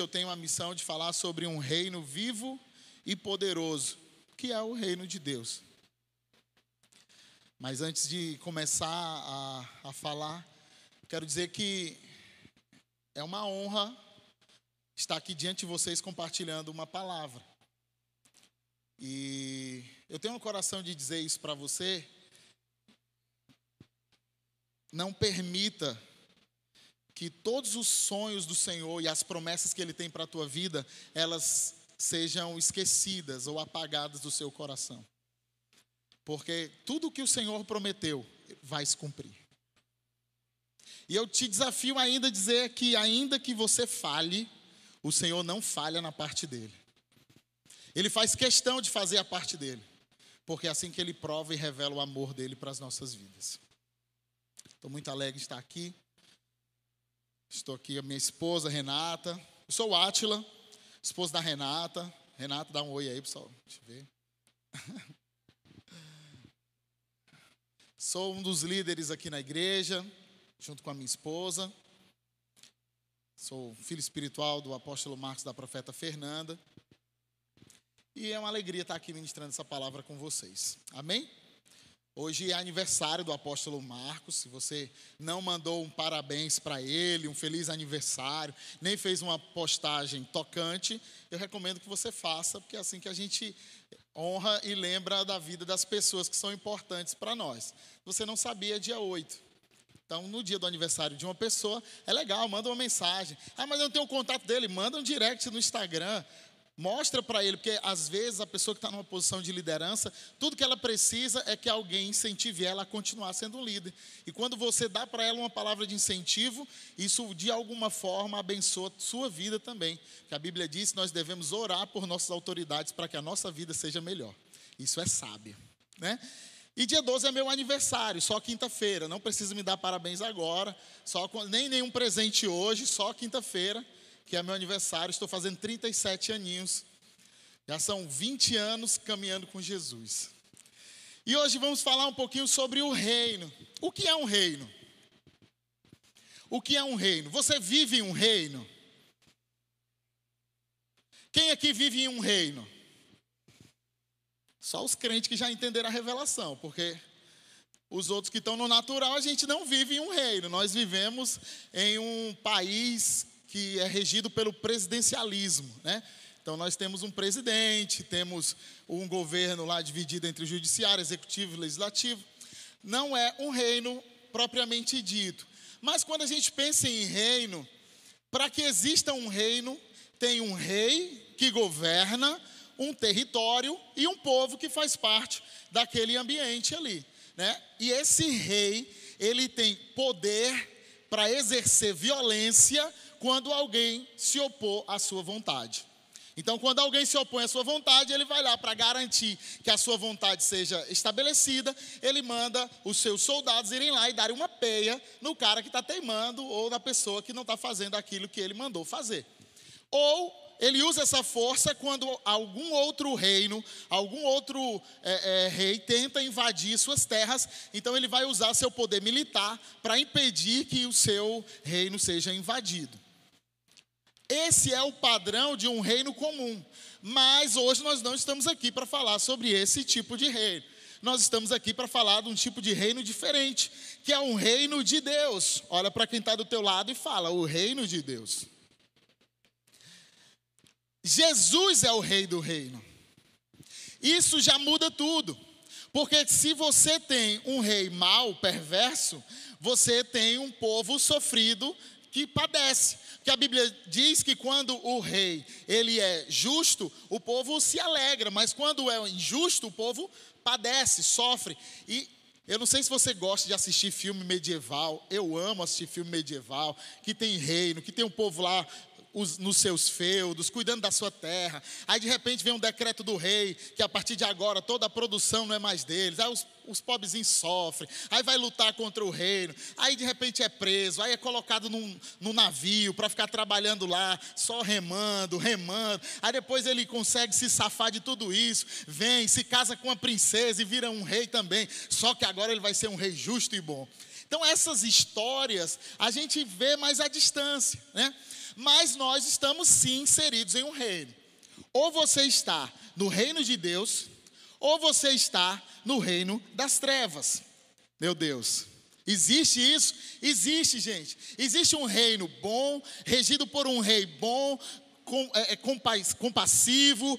eu tenho a missão de falar sobre um reino vivo e poderoso, que é o reino de Deus. Mas antes de começar a, a falar, quero dizer que é uma honra estar aqui diante de vocês compartilhando uma palavra. E eu tenho um coração de dizer isso para você. Não permita que todos os sonhos do Senhor e as promessas que Ele tem para a tua vida, elas sejam esquecidas ou apagadas do seu coração. Porque tudo que o Senhor prometeu vai se cumprir. E eu te desafio ainda a dizer que, ainda que você fale, o Senhor não falha na parte dele. Ele faz questão de fazer a parte dele, porque é assim que ele prova e revela o amor dele para as nossas vidas. Estou muito alegre de estar aqui. Estou aqui a minha esposa, Renata. Eu sou Átila, esposa da Renata. Renata, dá um oi aí, pessoal. Deixa eu ver. Sou um dos líderes aqui na igreja, junto com a minha esposa. Sou filho espiritual do apóstolo Marcos da profeta Fernanda. E é uma alegria estar aqui ministrando essa palavra com vocês. Amém? Hoje é aniversário do apóstolo Marcos. Se você não mandou um parabéns para ele, um feliz aniversário, nem fez uma postagem tocante, eu recomendo que você faça, porque é assim que a gente honra e lembra da vida das pessoas que são importantes para nós. Você não sabia, dia 8. Então, no dia do aniversário de uma pessoa, é legal, manda uma mensagem. Ah, mas eu não tenho o contato dele, manda um direct no Instagram. Mostra para ele, porque às vezes a pessoa que está numa posição de liderança, tudo que ela precisa é que alguém incentive ela a continuar sendo um líder. E quando você dá para ela uma palavra de incentivo, isso de alguma forma abençoa sua vida também. Que a Bíblia diz que nós devemos orar por nossas autoridades para que a nossa vida seja melhor. Isso é sábio, né? E dia 12 é meu aniversário, só quinta-feira. Não precisa me dar parabéns agora, só nem nenhum presente hoje, só quinta-feira que é meu aniversário, estou fazendo 37 aninhos. Já são 20 anos caminhando com Jesus. E hoje vamos falar um pouquinho sobre o reino. O que é um reino? O que é um reino? Você vive em um reino? Quem aqui vive em um reino? Só os crentes que já entenderam a revelação, porque os outros que estão no natural, a gente não vive em um reino. Nós vivemos em um país que é regido pelo presidencialismo, né? Então nós temos um presidente, temos um governo lá dividido entre o judiciário, executivo e legislativo. Não é um reino propriamente dito. Mas quando a gente pensa em reino, para que exista um reino, tem um rei que governa um território e um povo que faz parte daquele ambiente ali, né? E esse rei, ele tem poder para exercer violência quando alguém se opor à sua vontade. Então, quando alguém se opõe à sua vontade, ele vai lá para garantir que a sua vontade seja estabelecida, ele manda os seus soldados irem lá e darem uma peia no cara que está teimando ou na pessoa que não está fazendo aquilo que ele mandou fazer. Ou ele usa essa força quando algum outro reino, algum outro é, é, rei tenta invadir suas terras, então ele vai usar seu poder militar para impedir que o seu reino seja invadido. Esse é o padrão de um reino comum. Mas hoje nós não estamos aqui para falar sobre esse tipo de reino. Nós estamos aqui para falar de um tipo de reino diferente, que é um reino de Deus. Olha para quem está do teu lado e fala: o reino de Deus. Jesus é o rei do reino. Isso já muda tudo. Porque se você tem um rei mau, perverso, você tem um povo sofrido que padece. Que a Bíblia diz que quando o rei ele é justo, o povo se alegra, mas quando é injusto, o povo padece, sofre. E eu não sei se você gosta de assistir filme medieval. Eu amo assistir filme medieval, que tem reino, que tem um povo lá os, nos seus feudos, cuidando da sua terra. Aí de repente vem um decreto do rei, que a partir de agora toda a produção não é mais deles. Aí os, os pobrezinhos sofrem, aí vai lutar contra o reino, aí de repente é preso, aí é colocado num, num navio para ficar trabalhando lá, só remando, remando. Aí depois ele consegue se safar de tudo isso, vem, se casa com uma princesa e vira um rei também, só que agora ele vai ser um rei justo e bom. Então essas histórias a gente vê mais à distância, né? Mas nós estamos sim inseridos em um reino. Ou você está no reino de Deus, ou você está no reino das trevas. Meu Deus. Existe isso? Existe, gente. Existe um reino bom, regido por um rei bom, com, é, é compassivo,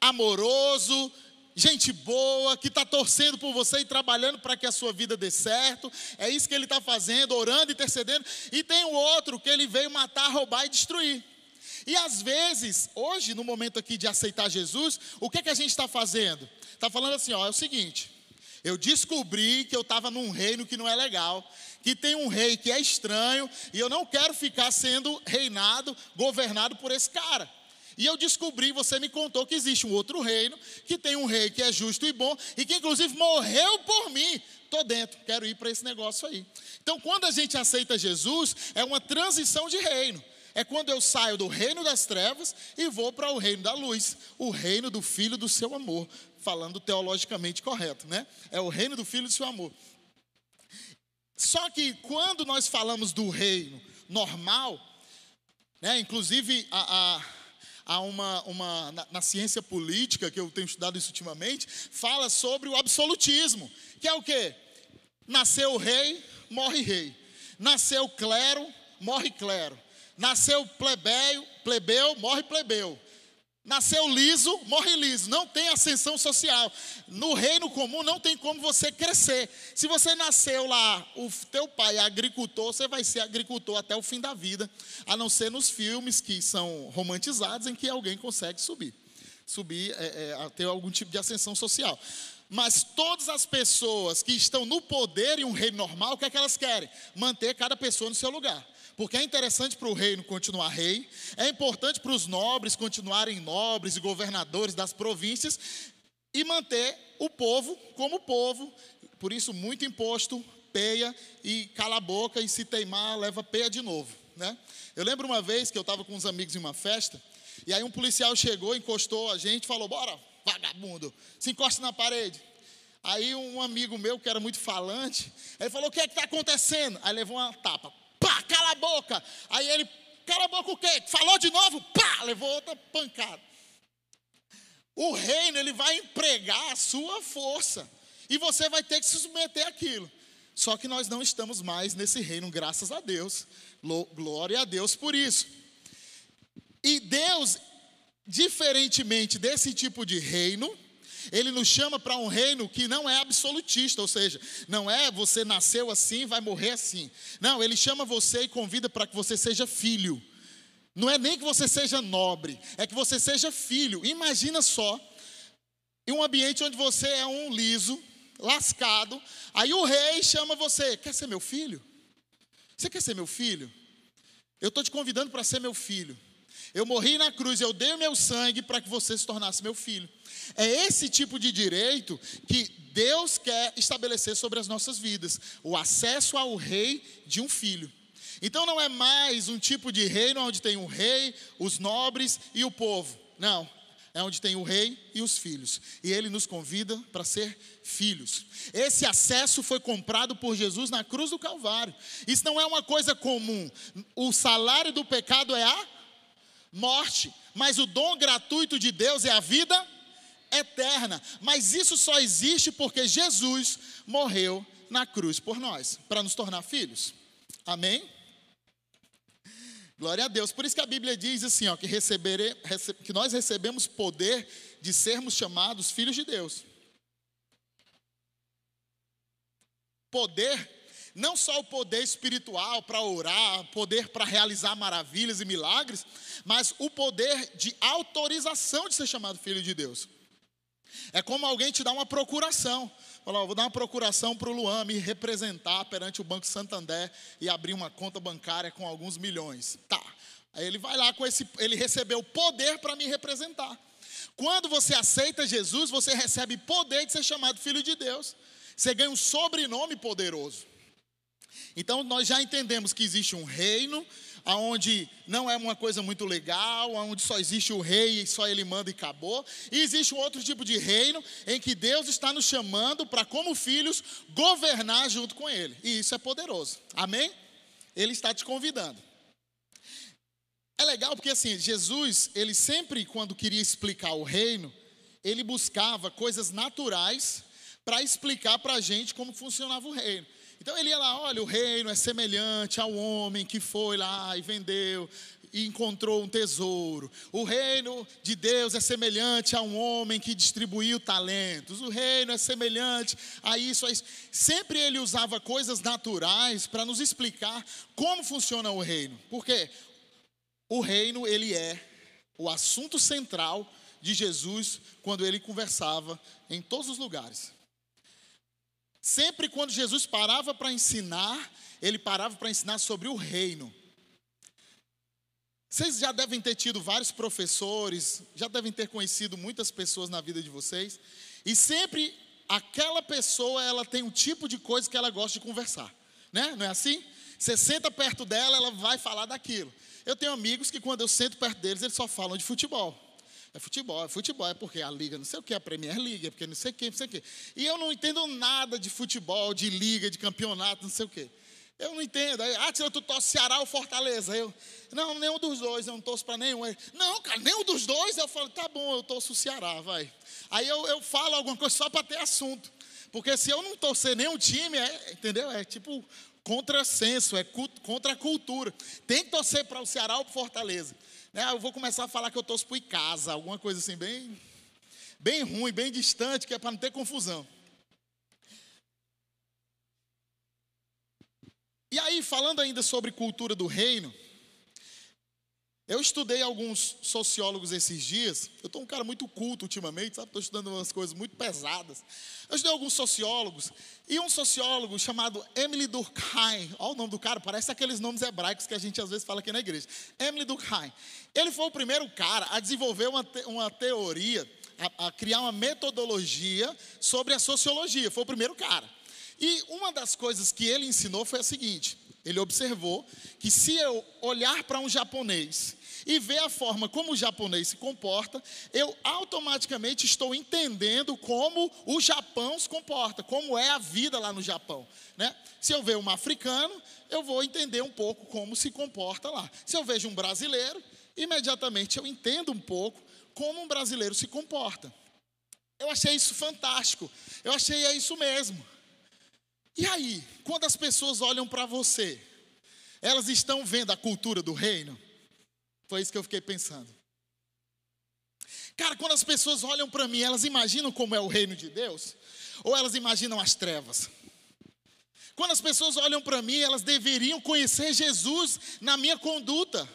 amoroso, gente boa, que está torcendo por você e trabalhando para que a sua vida dê certo. É isso que ele está fazendo, orando, intercedendo. E tem o outro que ele veio matar, roubar e destruir. E às vezes, hoje, no momento aqui de aceitar Jesus, o que, é que a gente está fazendo? Está falando assim: ó, é o seguinte, eu descobri que eu estava num reino que não é legal, que tem um rei que é estranho, e eu não quero ficar sendo reinado, governado por esse cara. E eu descobri, você me contou que existe um outro reino, que tem um rei que é justo e bom, e que inclusive morreu por mim. Estou dentro, quero ir para esse negócio aí. Então, quando a gente aceita Jesus, é uma transição de reino. É quando eu saio do reino das trevas e vou para o reino da luz, o reino do Filho do seu amor, falando teologicamente correto, né? É o reino do Filho do seu amor. Só que quando nós falamos do reino normal, né, inclusive a, a, há uma, uma na, na, ciência política, que eu tenho estudado isso ultimamente, fala sobre o absolutismo, que é o que? Nasceu rei, morre rei. Nasceu clero, morre clero. Nasceu plebeu, plebeu, morre plebeu. Nasceu liso, morre liso, não tem ascensão social. No reino comum não tem como você crescer. Se você nasceu lá, o teu pai é agricultor, você vai ser agricultor até o fim da vida, a não ser nos filmes que são romantizados em que alguém consegue subir, subir, é, é, ter algum tipo de ascensão social. Mas todas as pessoas que estão no poder em um reino normal, o que é que elas querem? Manter cada pessoa no seu lugar porque é interessante para o reino continuar rei, é importante para os nobres continuarem nobres e governadores das províncias e manter o povo como povo. Por isso, muito imposto, peia e cala a boca, e se teimar, leva peia de novo. Né? Eu lembro uma vez que eu estava com uns amigos em uma festa, e aí um policial chegou, encostou a gente falou: Bora, vagabundo, se encosta na parede. Aí um amigo meu, que era muito falante, ele falou: O que é que está acontecendo? Aí levou uma tapa, boca. Aí ele, cala a boca o quê? Falou de novo, pá, levou outra pancada. O reino, ele vai empregar a sua força. E você vai ter que se submeter àquilo. Só que nós não estamos mais nesse reino, graças a Deus. Glória a Deus por isso. E Deus, diferentemente desse tipo de reino, ele nos chama para um reino que não é absolutista, ou seja, não é você nasceu assim, vai morrer assim. Não, ele chama você e convida para que você seja filho. Não é nem que você seja nobre, é que você seja filho. Imagina só, em um ambiente onde você é um liso, lascado, aí o rei chama você: quer ser meu filho? Você quer ser meu filho? Eu estou te convidando para ser meu filho. Eu morri na cruz, eu dei o meu sangue para que você se tornasse meu filho. É esse tipo de direito que Deus quer estabelecer sobre as nossas vidas: o acesso ao rei de um filho. Então não é mais um tipo de reino onde tem o rei, os nobres e o povo. Não, é onde tem o rei e os filhos. E ele nos convida para ser filhos. Esse acesso foi comprado por Jesus na cruz do Calvário. Isso não é uma coisa comum. O salário do pecado é a morte, mas o dom gratuito de Deus é a vida eterna. Mas isso só existe porque Jesus morreu na cruz por nós, para nos tornar filhos. Amém? Glória a Deus. Por isso que a Bíblia diz assim, ó, que, recebere, que nós recebemos poder de sermos chamados filhos de Deus. Poder, não só o poder espiritual para orar, poder para realizar maravilhas e milagres, mas o poder de autorização de ser chamado filho de Deus. É como alguém te dá uma procuração. Falar, vou dar uma procuração para o Luan me representar perante o Banco Santander e abrir uma conta bancária com alguns milhões. Tá. Aí ele vai lá com esse, ele recebeu poder para me representar. Quando você aceita Jesus, você recebe poder de ser chamado filho de Deus. Você ganha um sobrenome poderoso. Então nós já entendemos que existe um reino onde não é uma coisa muito legal, onde só existe o rei e só ele manda e acabou. E existe um outro tipo de reino em que Deus está nos chamando para, como filhos, governar junto com Ele. E isso é poderoso. Amém? Ele está te convidando. É legal porque assim, Jesus, ele sempre quando queria explicar o reino, ele buscava coisas naturais para explicar para a gente como funcionava o reino. Então ele ia lá, olha, o reino é semelhante ao homem que foi lá e vendeu e encontrou um tesouro. O reino de Deus é semelhante a um homem que distribuiu talentos. O reino é semelhante a isso, a isso. Sempre ele usava coisas naturais para nos explicar como funciona o reino. Porque o reino ele é o assunto central de Jesus quando ele conversava em todos os lugares. Sempre quando Jesus parava para ensinar, ele parava para ensinar sobre o reino. Vocês já devem ter tido vários professores, já devem ter conhecido muitas pessoas na vida de vocês, e sempre aquela pessoa ela tem um tipo de coisa que ela gosta de conversar, né? Não é assim? Você senta perto dela, ela vai falar daquilo. Eu tenho amigos que quando eu sento perto deles, eles só falam de futebol. É futebol, é futebol, é porque a liga não sei o que, a Premier League, é porque não sei o que, não sei o que. E eu não entendo nada de futebol, de liga, de campeonato, não sei o que. Eu não entendo. Aí, ah, tu torce Ceará ou Fortaleza? Eu, não, nenhum dos dois, eu não torço para nenhum. Não, cara, nenhum dos dois. Eu falo, tá bom, eu torço o Ceará, vai. Aí eu, eu falo alguma coisa só para ter assunto. Porque se eu não torcer nenhum time, é, entendeu? É tipo contrassenso, é contra a cultura. Tem que torcer para o Ceará ou para Fortaleza. Né? Eu vou começar a falar que eu torço para o Icasa, alguma coisa assim, bem, bem ruim, bem distante, que é para não ter confusão. E aí, falando ainda sobre cultura do reino, eu estudei alguns sociólogos esses dias. Eu estou um cara muito culto ultimamente, sabe? Estou estudando umas coisas muito pesadas. Eu estudei alguns sociólogos. E um sociólogo chamado Emily Durkheim. Olha o nome do cara, parece aqueles nomes hebraicos que a gente às vezes fala aqui na igreja. Emily Durkheim. Ele foi o primeiro cara a desenvolver uma, te uma teoria, a, a criar uma metodologia sobre a sociologia. Foi o primeiro cara. E uma das coisas que ele ensinou foi a seguinte: ele observou que se eu olhar para um japonês e ver a forma como o japonês se comporta, eu automaticamente estou entendendo como o Japão se comporta, como é a vida lá no Japão. Né? Se eu ver um africano, eu vou entender um pouco como se comporta lá. Se eu vejo um brasileiro, imediatamente eu entendo um pouco como um brasileiro se comporta. Eu achei isso fantástico. Eu achei é isso mesmo. E aí, quando as pessoas olham para você, elas estão vendo a cultura do reino? Foi isso que eu fiquei pensando. Cara, quando as pessoas olham para mim, elas imaginam como é o reino de Deus? Ou elas imaginam as trevas? Quando as pessoas olham para mim, elas deveriam conhecer Jesus na minha conduta,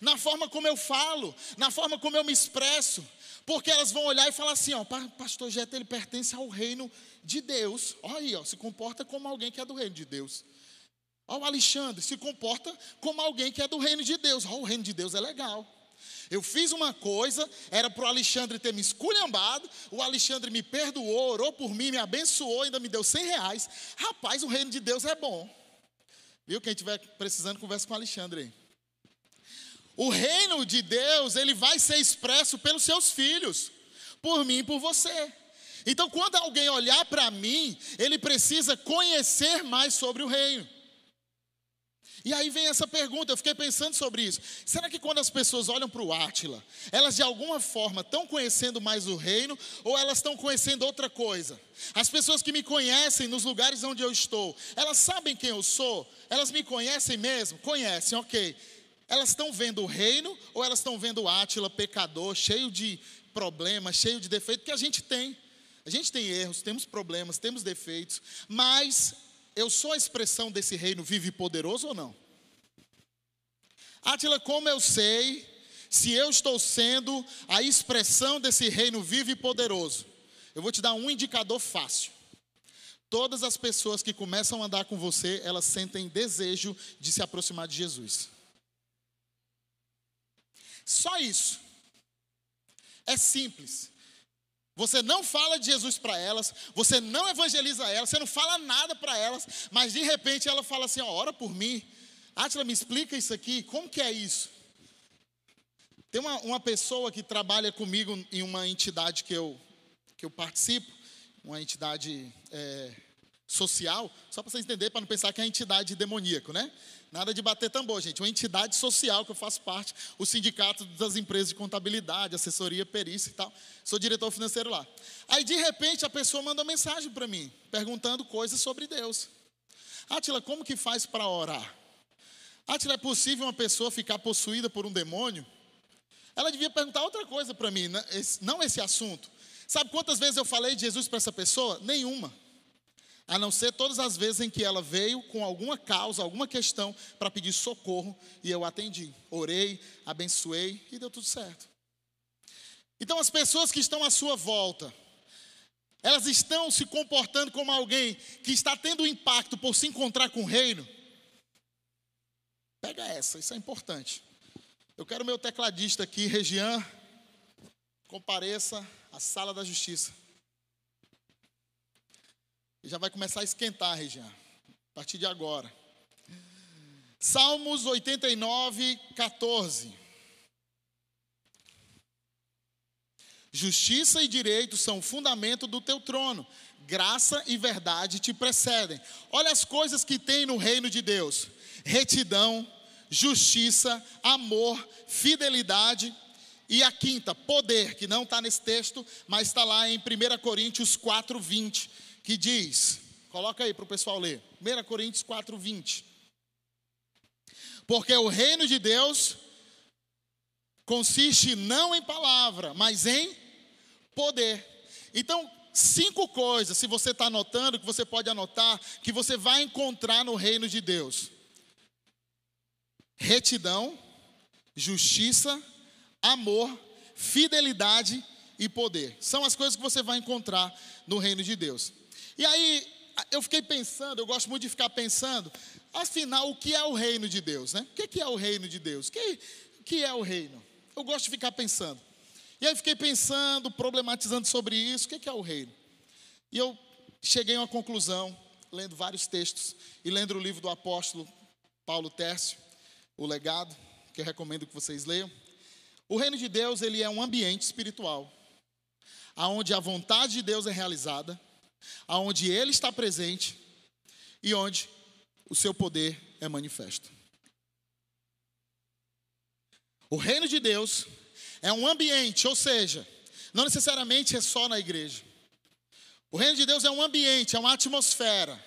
na forma como eu falo, na forma como eu me expresso, porque elas vão olhar e falar assim: ó, pastor Jeta, ele pertence ao reino de Deus. Olha aí, ó, se comporta como alguém que é do reino de Deus. Olha o Alexandre, se comporta como alguém que é do reino de Deus. Olha, o reino de Deus é legal. Eu fiz uma coisa, era para o Alexandre ter me esculhambado, o Alexandre me perdoou, orou por mim, me abençoou, ainda me deu 100 reais. Rapaz, o reino de Deus é bom. Viu? Quem estiver precisando, conversa com o Alexandre aí. O reino de Deus, ele vai ser expresso pelos seus filhos, por mim e por você. Então, quando alguém olhar para mim, ele precisa conhecer mais sobre o reino. E aí vem essa pergunta, eu fiquei pensando sobre isso. Será que quando as pessoas olham para o Átila, elas de alguma forma estão conhecendo mais o reino ou elas estão conhecendo outra coisa? As pessoas que me conhecem nos lugares onde eu estou, elas sabem quem eu sou? Elas me conhecem mesmo? Conhecem, ok. Elas estão vendo o reino ou elas estão vendo o Átila pecador, cheio de problemas, cheio de defeitos que a gente tem? A gente tem erros, temos problemas, temos defeitos, mas eu sou a expressão desse reino vivo e poderoso ou não? Átila, como eu sei se eu estou sendo a expressão desse reino vivo e poderoso? Eu vou te dar um indicador fácil. Todas as pessoas que começam a andar com você, elas sentem desejo de se aproximar de Jesus. Só isso. É simples. Você não fala de Jesus para elas, você não evangeliza elas, você não fala nada para elas, mas de repente ela fala assim: ó, ora por mim. Átila, me explica isso aqui, como que é isso? Tem uma, uma pessoa que trabalha comigo em uma entidade que eu, que eu participo, uma entidade é, social, só para vocês entenderem, para não pensar que é entidade demoníaco, né? Nada de bater tambor, gente. Uma entidade social que eu faço parte, o sindicato das empresas de contabilidade, assessoria, perícia e tal. Sou diretor financeiro lá. Aí, de repente, a pessoa manda mensagem para mim, perguntando coisas sobre Deus. Atila, como que faz para orar? Atila, é possível uma pessoa ficar possuída por um demônio? Ela devia perguntar outra coisa para mim, né? não esse assunto. Sabe quantas vezes eu falei de Jesus para essa pessoa? Nenhuma. A não ser todas as vezes em que ela veio com alguma causa, alguma questão para pedir socorro e eu atendi. Orei, abençoei e deu tudo certo. Então as pessoas que estão à sua volta, elas estão se comportando como alguém que está tendo impacto por se encontrar com o reino. Pega essa, isso é importante. Eu quero meu tecladista aqui, Regian, compareça à sala da justiça. Já vai começar a esquentar, Região, a partir de agora. Salmos 89, 14. Justiça e direito são fundamento do teu trono. Graça e verdade te precedem. Olha as coisas que tem no reino de Deus: retidão, justiça, amor, fidelidade. E a quinta, poder, que não está nesse texto, mas está lá em 1 Coríntios 4, 20 que diz, coloca aí para o pessoal ler, 1 Coríntios 4, 20. Porque o reino de Deus consiste não em palavra, mas em poder. Então, cinco coisas, se você está anotando, que você pode anotar, que você vai encontrar no reino de Deus: retidão, justiça, amor, fidelidade e poder. São as coisas que você vai encontrar no reino de Deus. E aí, eu fiquei pensando, eu gosto muito de ficar pensando, afinal, o que é o reino de Deus, né? O que é o reino de Deus? O que, que é o reino? Eu gosto de ficar pensando. E aí fiquei pensando, problematizando sobre isso, o que é o reino? E eu cheguei a uma conclusão, lendo vários textos, e lendo o livro do apóstolo Paulo Tércio, O Legado, que eu recomendo que vocês leiam. O reino de Deus, ele é um ambiente espiritual, aonde a vontade de Deus é realizada, aonde Ele está presente e onde o seu poder é manifesto. O reino de Deus é um ambiente, ou seja, não necessariamente é só na igreja. O reino de Deus é um ambiente, é uma atmosfera,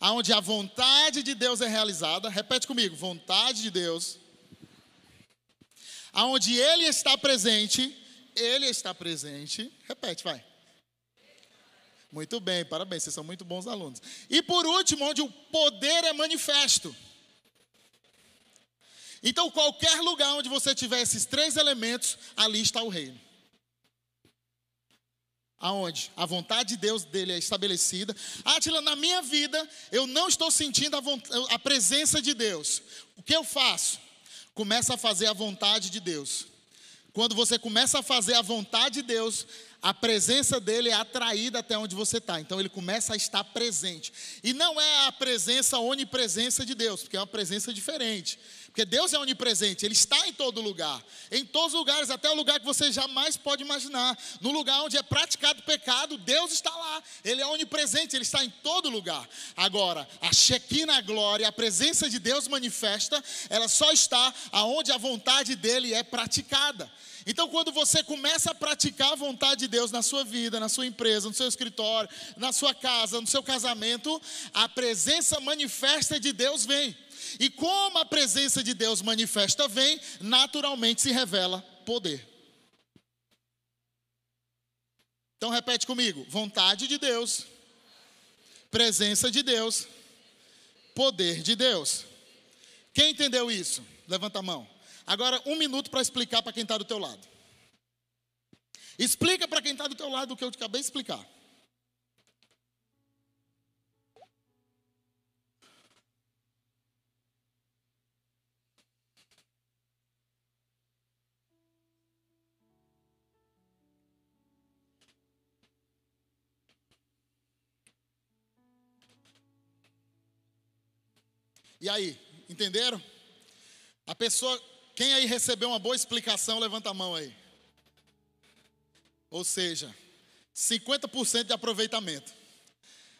onde a vontade de Deus é realizada. Repete comigo: vontade de Deus. Aonde Ele está presente, Ele está presente. Repete, vai. Muito bem, parabéns, vocês são muito bons alunos. E por último, onde o poder é manifesto. Então, qualquer lugar onde você tiver esses três elementos, ali está o reino. Aonde? A vontade de Deus dele é estabelecida. Átila, na minha vida, eu não estou sentindo a, a presença de Deus. O que eu faço? Começa a fazer a vontade de Deus. Quando você começa a fazer a vontade de Deus, a presença dele é atraída até onde você está. Então ele começa a estar presente. E não é a presença, a onipresença de Deus, porque é uma presença diferente. Porque Deus é onipresente, Ele está em todo lugar. Em todos os lugares, até o lugar que você jamais pode imaginar. No lugar onde é praticado pecado, Deus está lá. Ele é onipresente, Ele está em todo lugar. Agora, a Shekinah glória, a presença de Deus manifesta, ela só está aonde a vontade dEle é praticada. Então, quando você começa a praticar a vontade de Deus na sua vida, na sua empresa, no seu escritório, na sua casa, no seu casamento, a presença manifesta de Deus vem. E como a presença de Deus manifesta vem, naturalmente se revela poder. Então repete comigo: vontade de Deus, presença de Deus, poder de Deus. Quem entendeu isso? Levanta a mão. Agora, um minuto para explicar para quem está do teu lado. Explica para quem está do teu lado o que eu acabei de explicar. E aí, entenderam? A pessoa quem aí recebeu uma boa explicação, levanta a mão aí. Ou seja, 50% de aproveitamento.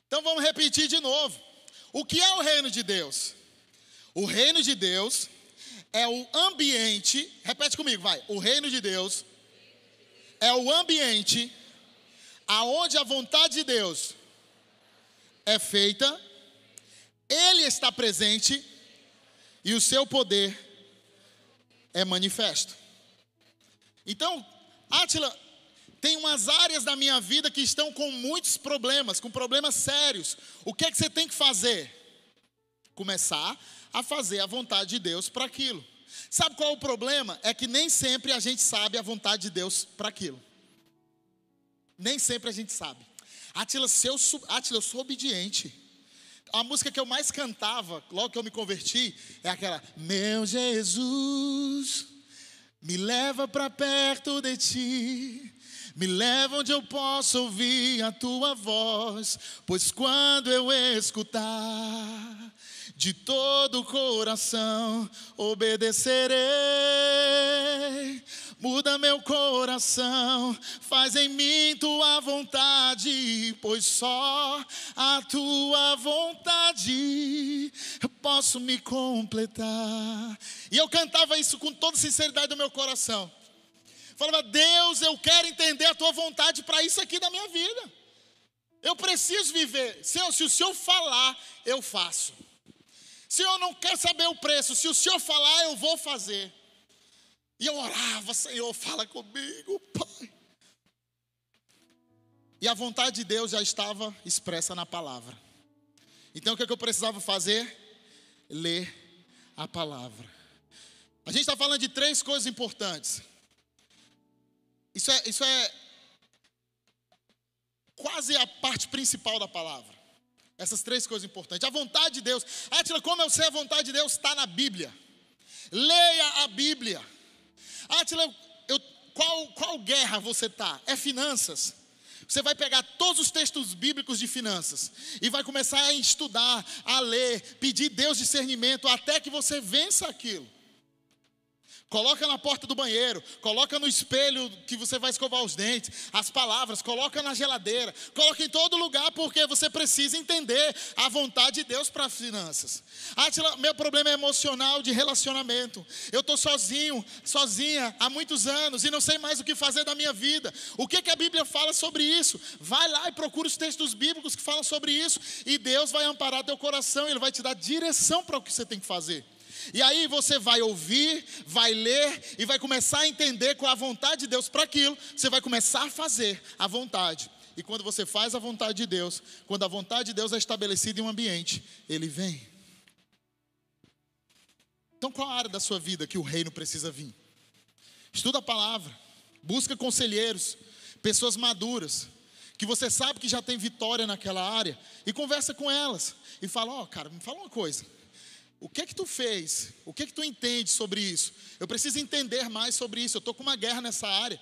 Então vamos repetir de novo. O que é o reino de Deus? O reino de Deus é o ambiente, repete comigo, vai. O reino de Deus é o ambiente aonde a vontade de Deus é feita, ele está presente e o seu poder é manifesto. Então, Átila, tem umas áreas da minha vida que estão com muitos problemas, com problemas sérios. O que é que você tem que fazer? Começar a fazer a vontade de Deus para aquilo. Sabe qual é o problema? É que nem sempre a gente sabe a vontade de Deus para aquilo. Nem sempre a gente sabe. Atila, se eu, Atila, eu sou obediente. A música que eu mais cantava, logo que eu me converti, é aquela: Meu Jesus, me leva para perto de ti. Me leva onde eu posso ouvir a tua voz, pois quando eu escutar, de todo o coração obedecerei. Muda meu coração, faz em mim tua vontade, pois só a tua vontade eu posso me completar. E eu cantava isso com toda sinceridade do meu coração. Falava, Deus, eu quero entender a tua vontade para isso aqui da minha vida. Eu preciso viver. Se, eu, se o Senhor falar, eu faço. Se eu não quero saber o preço, se o Senhor falar, eu vou fazer. E eu orava, Senhor, fala comigo, Pai. E a vontade de Deus já estava expressa na palavra. Então o que, é que eu precisava fazer? Ler a palavra. A gente está falando de três coisas importantes. Isso é, isso é quase a parte principal da palavra. Essas três coisas importantes. A vontade de Deus. Átila, como eu sei a vontade de Deus? Está na Bíblia. Leia a Bíblia. Átila, eu, qual, qual guerra você está? É finanças. Você vai pegar todos os textos bíblicos de finanças e vai começar a estudar, a ler, pedir Deus discernimento até que você vença aquilo. Coloca na porta do banheiro, coloca no espelho que você vai escovar os dentes, as palavras, coloca na geladeira, coloca em todo lugar, porque você precisa entender a vontade de Deus para as finanças. Atila, meu problema é emocional de relacionamento. Eu estou sozinho, sozinha há muitos anos e não sei mais o que fazer da minha vida. O que, que a Bíblia fala sobre isso? Vai lá e procura os textos bíblicos que falam sobre isso, e Deus vai amparar teu coração, Ele vai te dar direção para o que você tem que fazer. E aí você vai ouvir, vai ler e vai começar a entender qual é a vontade de Deus para aquilo. Você vai começar a fazer a vontade. E quando você faz a vontade de Deus, quando a vontade de Deus é estabelecida em um ambiente, ele vem. Então, qual a área da sua vida que o reino precisa vir? Estuda a palavra, busca conselheiros, pessoas maduras, que você sabe que já tem vitória naquela área, e conversa com elas. E fala: Ó, oh, cara, me fala uma coisa. O que é que tu fez? O que é que tu entende sobre isso? Eu preciso entender mais sobre isso. Eu estou com uma guerra nessa área.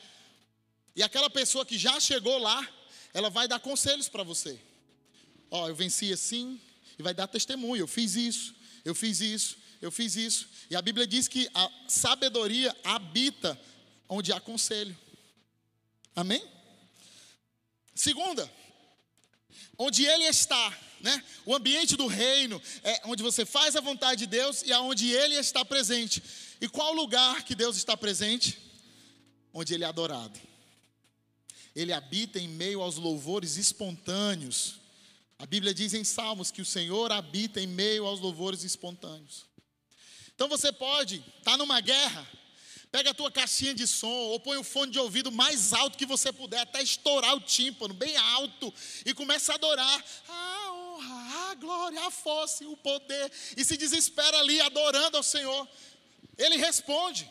E aquela pessoa que já chegou lá, ela vai dar conselhos para você. Ó, oh, eu venci assim, e vai dar testemunho. Eu fiz isso, eu fiz isso, eu fiz isso. E a Bíblia diz que a sabedoria habita onde há conselho. Amém? Segunda, onde ele está né? O ambiente do reino é onde você faz a vontade de Deus e aonde Ele está presente. E qual lugar que Deus está presente? Onde Ele é adorado. Ele habita em meio aos louvores espontâneos. A Bíblia diz em Salmos que o Senhor habita em meio aos louvores espontâneos. Então você pode estar numa guerra, pega a tua caixinha de som ou põe o fone de ouvido mais alto que você puder, até estourar o tímpano, bem alto, e começa a adorar. Ah, a glória, a força e o poder, e se desespera ali adorando ao Senhor. Ele responde.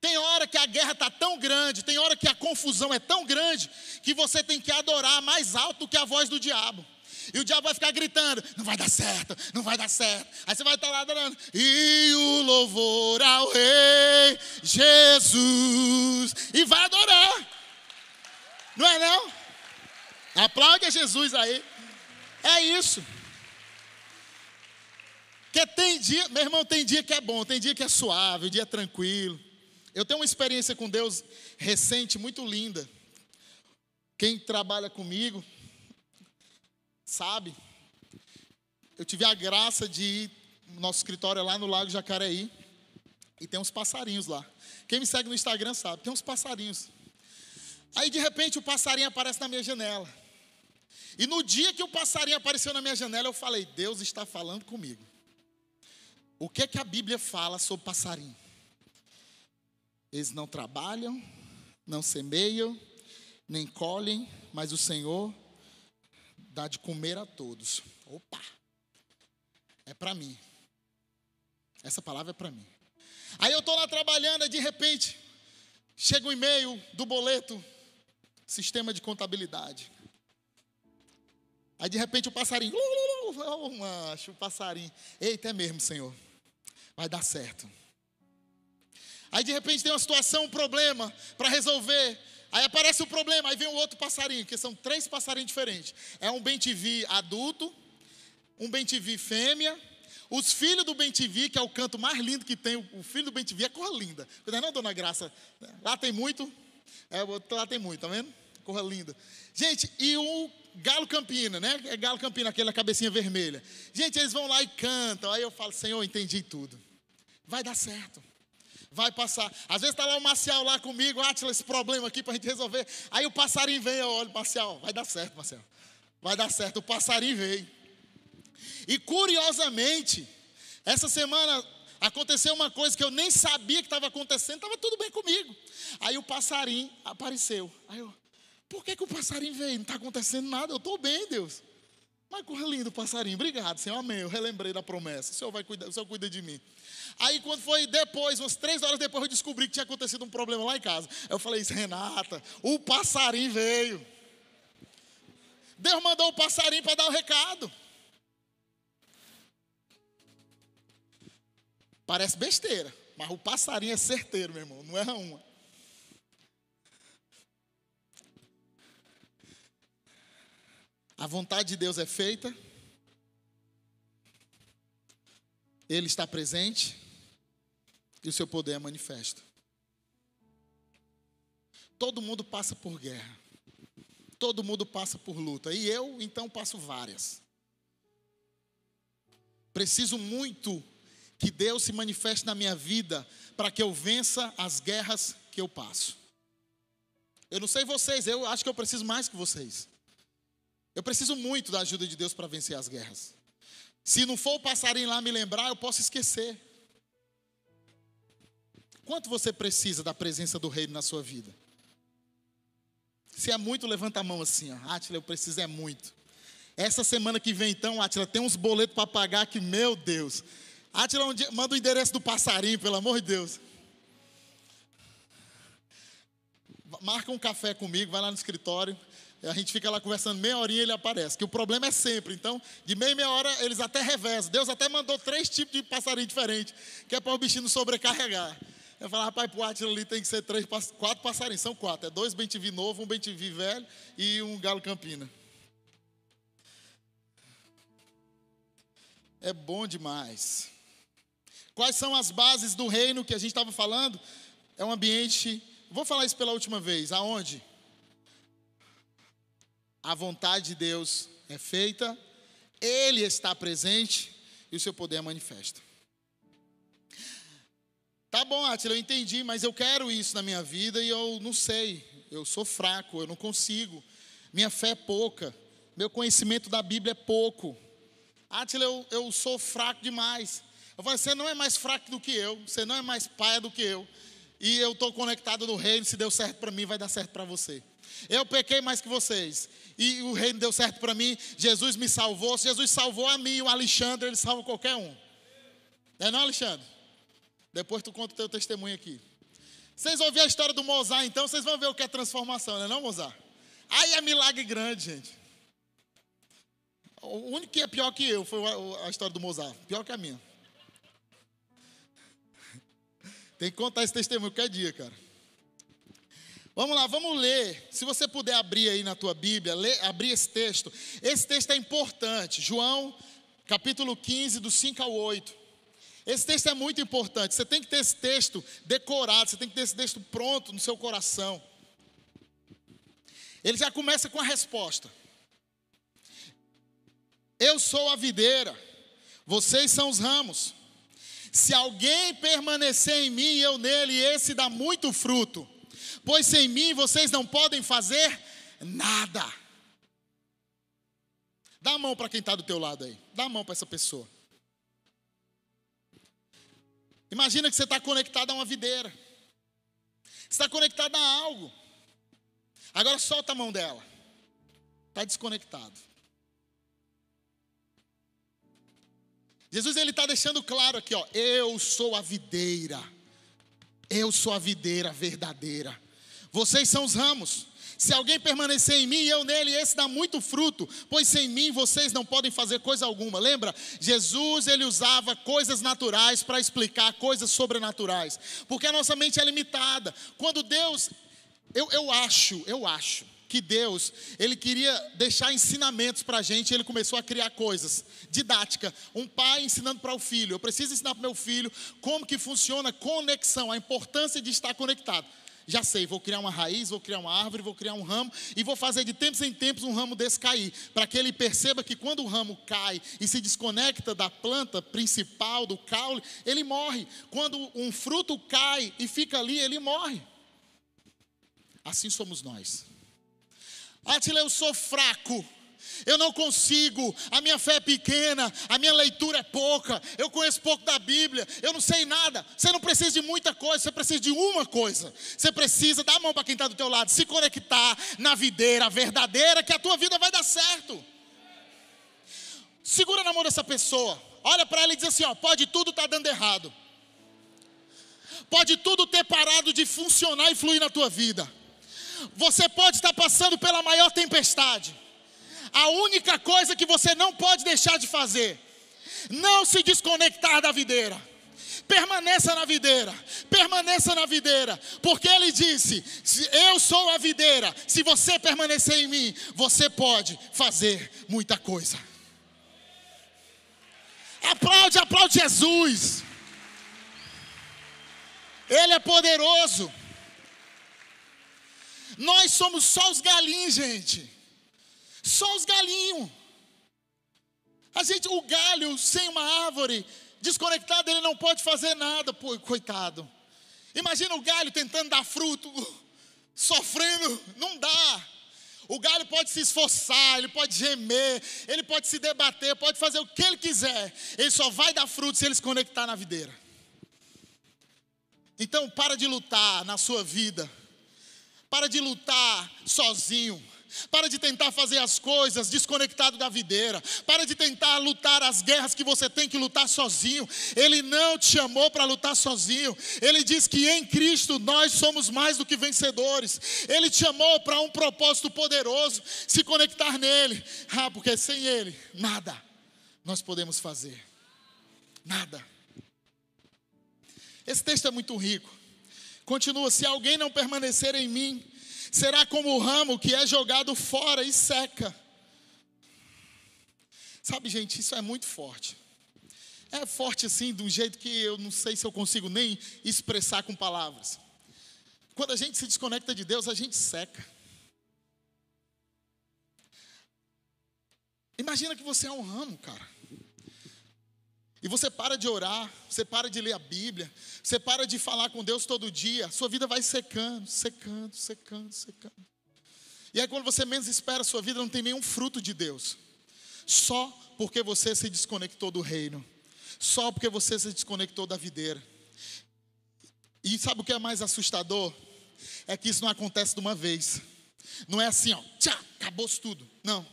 Tem hora que a guerra está tão grande, tem hora que a confusão é tão grande, que você tem que adorar mais alto que a voz do diabo. E o diabo vai ficar gritando: não vai dar certo, não vai dar certo. Aí você vai estar lá adorando. E o louvor ao Rei Jesus. E vai adorar. Não é não? Aplaude a Jesus aí. É isso. Que tem dia, meu irmão, tem dia que é bom, tem dia que é suave, dia é tranquilo. Eu tenho uma experiência com Deus recente, muito linda. Quem trabalha comigo, sabe, eu tive a graça de ir no nosso escritório lá no Lago Jacareí e tem uns passarinhos lá. Quem me segue no Instagram sabe, tem uns passarinhos. Aí de repente o passarinho aparece na minha janela. E no dia que o passarinho apareceu na minha janela, eu falei: Deus está falando comigo. O que é que a Bíblia fala sobre passarinho? Eles não trabalham, não semeiam, nem colhem, mas o Senhor dá de comer a todos. Opa! É para mim. Essa palavra é para mim. Aí eu estou lá trabalhando e de repente chega um e-mail do boleto, sistema de contabilidade. Aí de repente o passarinho, oh, macho, o passarinho. Eita, é mesmo, Senhor. Vai dar certo. Aí de repente tem uma situação, um problema para resolver. Aí aparece o problema, aí vem um outro passarinho, que são três passarinhos diferentes. É um bem-te-vi adulto, um bem-te-vi fêmea, os filhos do bem-te-vi, que é o canto mais lindo que tem, o filho do bem-te-vi é cor linda. Não é não, dona Graça? Lá tem muito, é, lá tem muito, tá vendo? Cor linda. Gente, e o Galo Campina, né? É Galo Campina, aquela cabecinha vermelha. Gente, eles vão lá e cantam. Aí eu falo, Senhor, entendi tudo. Vai dar certo. Vai passar. Às vezes está lá o Marcial lá comigo, Átila, esse problema aqui para a gente resolver. Aí o passarinho vem, eu olho, Marcial, vai dar certo, Marcial. Vai dar certo. O passarinho veio. E curiosamente, essa semana aconteceu uma coisa que eu nem sabia que estava acontecendo, estava tudo bem comigo. Aí o passarinho apareceu. Aí eu, por que, que o passarinho veio? Não está acontecendo nada, eu estou bem, Deus. Mas corra lindo passarinho, obrigado, Senhor, amém. Eu relembrei da promessa, o Senhor vai cuidar, o Senhor cuida de mim. Aí quando foi depois, umas três horas depois, eu descobri que tinha acontecido um problema lá em casa. Eu falei, Renata, o passarinho veio. Deus mandou o passarinho para dar o recado. Parece besteira, mas o passarinho é certeiro, meu irmão, não é uma. A vontade de Deus é feita, Ele está presente e o seu poder é manifesto. Todo mundo passa por guerra, todo mundo passa por luta, e eu então passo várias. Preciso muito que Deus se manifeste na minha vida para que eu vença as guerras que eu passo. Eu não sei vocês, eu acho que eu preciso mais que vocês. Eu preciso muito da ajuda de Deus para vencer as guerras. Se não for o passarinho lá me lembrar, eu posso esquecer. Quanto você precisa da presença do reino na sua vida? Se é muito, levanta a mão assim, ó. Átila, eu preciso é muito. Essa semana que vem, então, Átila, tem uns boletos para pagar que, meu Deus. Átila, manda o endereço do passarinho, pelo amor de Deus. Marca um café comigo, vai lá no escritório a gente fica lá conversando meia horinha ele aparece. Que o problema é sempre. Então, de meia meia hora, eles até reversam. Deus até mandou três tipos de passarinho diferentes, que é para o bichinho sobrecarregar. Eu falo, rapaz, pro Atila ali tem que ser três, quatro passarinhos, são quatro. É dois bem-te-vi novo, um bem-te-vi velho e um galo campina. É bom demais. Quais são as bases do reino que a gente estava falando? É um ambiente. Vou falar isso pela última vez. Aonde? A vontade de Deus é feita, Ele está presente e o seu poder é manifesto. Tá bom, Atila, eu entendi, mas eu quero isso na minha vida e eu não sei, eu sou fraco, eu não consigo, minha fé é pouca, meu conhecimento da Bíblia é pouco. Atila, eu, eu sou fraco demais. Eu falo, você não é mais fraco do que eu, você não é mais pai do que eu, e eu estou conectado no reino, se deu certo para mim, vai dar certo para você. Eu pequei mais que vocês. E o reino deu certo para mim. Jesus me salvou. Se Jesus salvou a mim, o Alexandre, ele salva qualquer um. É não, Alexandre? Depois tu conta o teu testemunho aqui. Vocês ver a história do Mozart, então, vocês vão ver o que é transformação, não é não, Mozart? Aí é milagre grande, gente. O único que é pior que eu foi a história do Mozart. Pior que a minha. Tem que contar esse testemunho qualquer dia, cara. Vamos lá, vamos ler. Se você puder abrir aí na tua Bíblia, ler, abrir esse texto. Esse texto é importante. João, capítulo 15, do 5 ao 8. Esse texto é muito importante. Você tem que ter esse texto decorado, você tem que ter esse texto pronto no seu coração. Ele já começa com a resposta. Eu sou a videira, vocês são os ramos. Se alguém permanecer em mim e eu nele, esse dá muito fruto, pois sem mim vocês não podem fazer nada. Dá a mão para quem está do teu lado aí, dá a mão para essa pessoa. Imagina que você está conectado a uma videira, você está conectado a algo. Agora solta a mão dela, está desconectado. Jesus ele está deixando claro aqui, ó, eu sou a videira, eu sou a videira verdadeira, vocês são os ramos. Se alguém permanecer em mim e eu nele, esse dá muito fruto, pois sem mim vocês não podem fazer coisa alguma. Lembra? Jesus ele usava coisas naturais para explicar coisas sobrenaturais, porque a nossa mente é limitada. Quando Deus, eu, eu acho, eu acho que Deus, ele queria deixar ensinamentos para a gente, ele começou a criar coisas, didática, um pai ensinando para o filho, eu preciso ensinar para meu filho como que funciona conexão, a importância de estar conectado. Já sei, vou criar uma raiz, vou criar uma árvore, vou criar um ramo e vou fazer de tempos em tempos um ramo desse cair, para que ele perceba que quando o ramo cai e se desconecta da planta principal, do caule, ele morre. Quando um fruto cai e fica ali, ele morre. Assim somos nós. Atila, eu sou fraco. Eu não consigo, a minha fé é pequena, a minha leitura é pouca, eu conheço pouco da Bíblia, eu não sei nada. Você não precisa de muita coisa, você precisa de uma coisa. Você precisa dar a mão para quem está do teu lado, se conectar na videira verdadeira, que a tua vida vai dar certo. Segura na mão dessa pessoa, olha para ela e diz assim: ó, pode tudo estar tá dando errado, pode tudo ter parado de funcionar e fluir na tua vida. Você pode estar passando pela maior tempestade. A única coisa que você não pode deixar de fazer, não se desconectar da videira. Permaneça na videira, permaneça na videira, porque ele disse: Eu sou a videira, se você permanecer em mim, você pode fazer muita coisa. Aplaude, aplaude Jesus. Ele é poderoso. Nós somos só os galinhos, gente. Só os galinhos. A gente, o galho sem uma árvore desconectado, ele não pode fazer nada, pô, coitado. Imagina o galho tentando dar fruto, sofrendo, não dá. O galho pode se esforçar, ele pode gemer, ele pode se debater, pode fazer o que ele quiser. Ele só vai dar fruto se ele se conectar na videira. Então, para de lutar na sua vida para de lutar sozinho. Para de tentar fazer as coisas desconectado da videira. Para de tentar lutar as guerras que você tem que lutar sozinho. Ele não te chamou para lutar sozinho. Ele diz que em Cristo nós somos mais do que vencedores. Ele te chamou para um propósito poderoso, se conectar nele. Ah, porque sem ele, nada nós podemos fazer. Nada. Esse texto é muito rico. Continua: se alguém não permanecer em mim, será como o ramo que é jogado fora e seca. Sabe, gente, isso é muito forte. É forte assim, de um jeito que eu não sei se eu consigo nem expressar com palavras. Quando a gente se desconecta de Deus, a gente seca. Imagina que você é um ramo, cara. E você para de orar, você para de ler a Bíblia, você para de falar com Deus todo dia, sua vida vai secando, secando, secando, secando. E aí quando você menos espera, sua vida não tem nenhum fruto de Deus. Só porque você se desconectou do reino. Só porque você se desconectou da videira. E sabe o que é mais assustador? É que isso não acontece de uma vez. Não é assim, ó, tchá, acabou tudo. Não.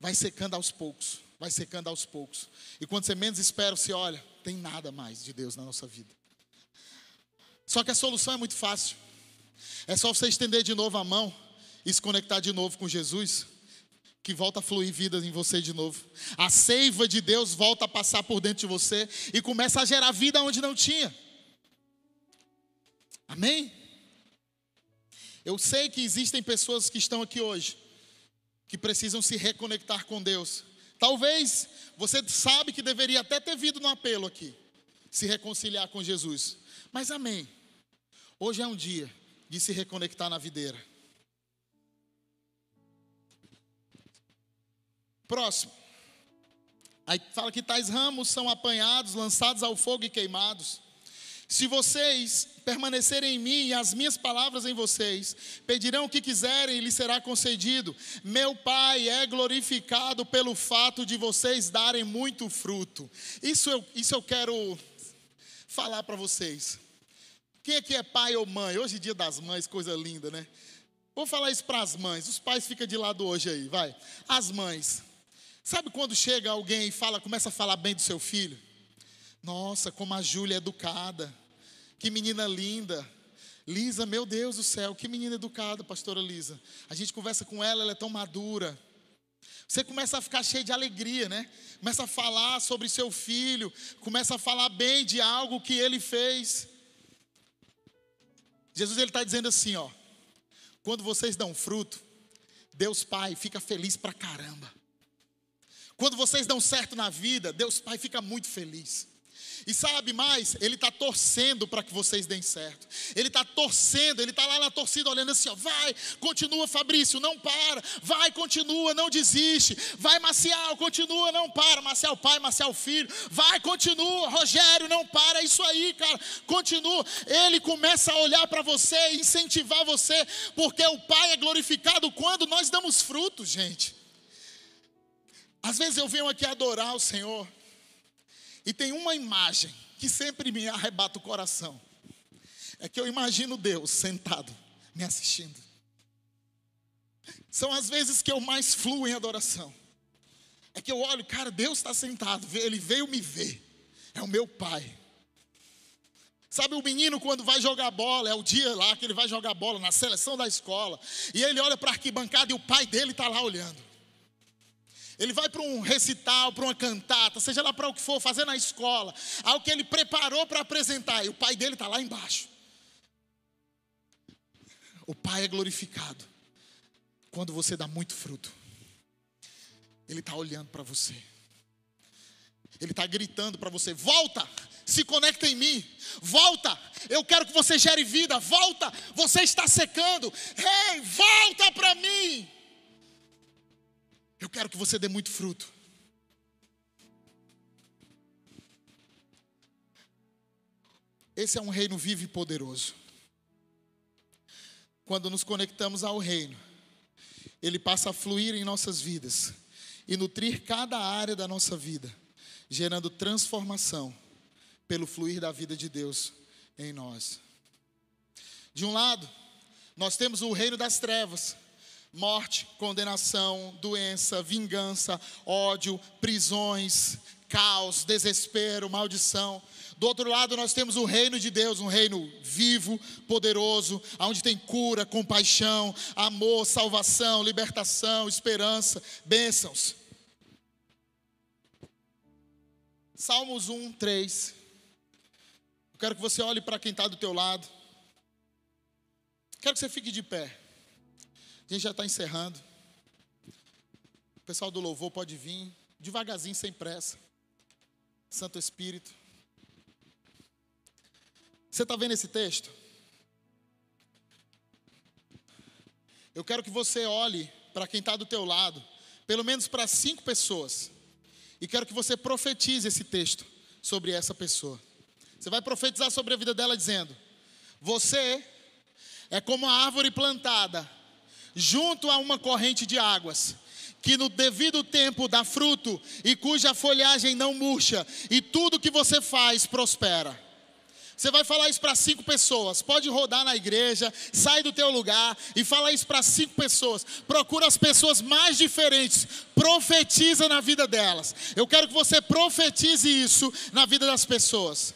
Vai secando aos poucos vai secando aos poucos. E quando você menos espera, você olha, tem nada mais de Deus na nossa vida. Só que a solução é muito fácil. É só você estender de novo a mão e se conectar de novo com Jesus, que volta a fluir vida em você de novo. A seiva de Deus volta a passar por dentro de você e começa a gerar vida onde não tinha. Amém? Eu sei que existem pessoas que estão aqui hoje que precisam se reconectar com Deus Talvez você sabe que deveria até ter vindo no apelo aqui, se reconciliar com Jesus. Mas amém. Hoje é um dia de se reconectar na videira. Próximo. Aí fala que tais ramos são apanhados, lançados ao fogo e queimados. Se vocês permanecerem em mim e as minhas palavras em vocês, pedirão o que quiserem e lhes será concedido. Meu Pai é glorificado pelo fato de vocês darem muito fruto. Isso eu, isso eu quero falar para vocês. Quem aqui é pai ou mãe? Hoje é dia das mães, coisa linda, né? Vou falar isso para as mães. Os pais ficam de lado hoje aí, vai. As mães. Sabe quando chega alguém e fala, começa a falar bem do seu filho? Nossa, como a Júlia é educada. Que menina linda. Lisa, meu Deus do céu, que menina educada, pastora Lisa. A gente conversa com ela, ela é tão madura. Você começa a ficar cheio de alegria, né? Começa a falar sobre seu filho, começa a falar bem de algo que ele fez. Jesus ele está dizendo assim, ó. Quando vocês dão fruto, Deus Pai fica feliz pra caramba. Quando vocês dão certo na vida, Deus Pai fica muito feliz. E sabe mais, ele está torcendo para que vocês deem certo. Ele está torcendo, ele está lá na torcida olhando assim, ó, vai, continua Fabrício, não para, vai, continua, não desiste, vai Marcial, continua, não para, Marcial pai, Marcial filho, vai, continua, Rogério, não para, é isso aí, cara, continua. Ele começa a olhar para você, incentivar você, porque o Pai é glorificado quando nós damos frutos, gente. Às vezes eu venho aqui adorar o Senhor, e tem uma imagem que sempre me arrebata o coração. É que eu imagino Deus sentado, me assistindo. São as vezes que eu mais fluo em adoração. É que eu olho, cara, Deus está sentado, ele veio me ver. É o meu pai. Sabe o menino quando vai jogar bola, é o dia lá que ele vai jogar bola na seleção da escola, e ele olha para a arquibancada e o pai dele está lá olhando. Ele vai para um recital, para uma cantata, seja lá para o que for, fazer na escola, algo que ele preparou para apresentar, e o pai dele está lá embaixo. O pai é glorificado quando você dá muito fruto. Ele está olhando para você. Ele está gritando para você: volta, se conecta em mim, volta, eu quero que você gere vida, volta, você está secando, ei, hey, volta para mim. Eu quero que você dê muito fruto. Esse é um reino vivo e poderoso. Quando nos conectamos ao reino, ele passa a fluir em nossas vidas e nutrir cada área da nossa vida, gerando transformação pelo fluir da vida de Deus em nós. De um lado, nós temos o reino das trevas, morte, condenação, doença, vingança, ódio, prisões, caos, desespero, maldição. Do outro lado, nós temos o reino de Deus, um reino vivo, poderoso, onde tem cura, compaixão, amor, salvação, libertação, esperança, bênçãos. Salmos 1, 3. Eu quero que você olhe para quem está do teu lado. Quero que você fique de pé. A gente já está encerrando. O pessoal do louvor pode vir, devagarzinho, sem pressa. Santo Espírito. Você está vendo esse texto? Eu quero que você olhe para quem está do teu lado, pelo menos para cinco pessoas, e quero que você profetize esse texto sobre essa pessoa. Você vai profetizar sobre a vida dela dizendo: Você é como a árvore plantada junto a uma corrente de águas, que no devido tempo dá fruto e cuja folhagem não murcha, e tudo que você faz prospera. Você vai falar isso para cinco pessoas. Pode rodar na igreja, sai do teu lugar e fala isso para cinco pessoas. Procura as pessoas mais diferentes. Profetiza na vida delas. Eu quero que você profetize isso na vida das pessoas.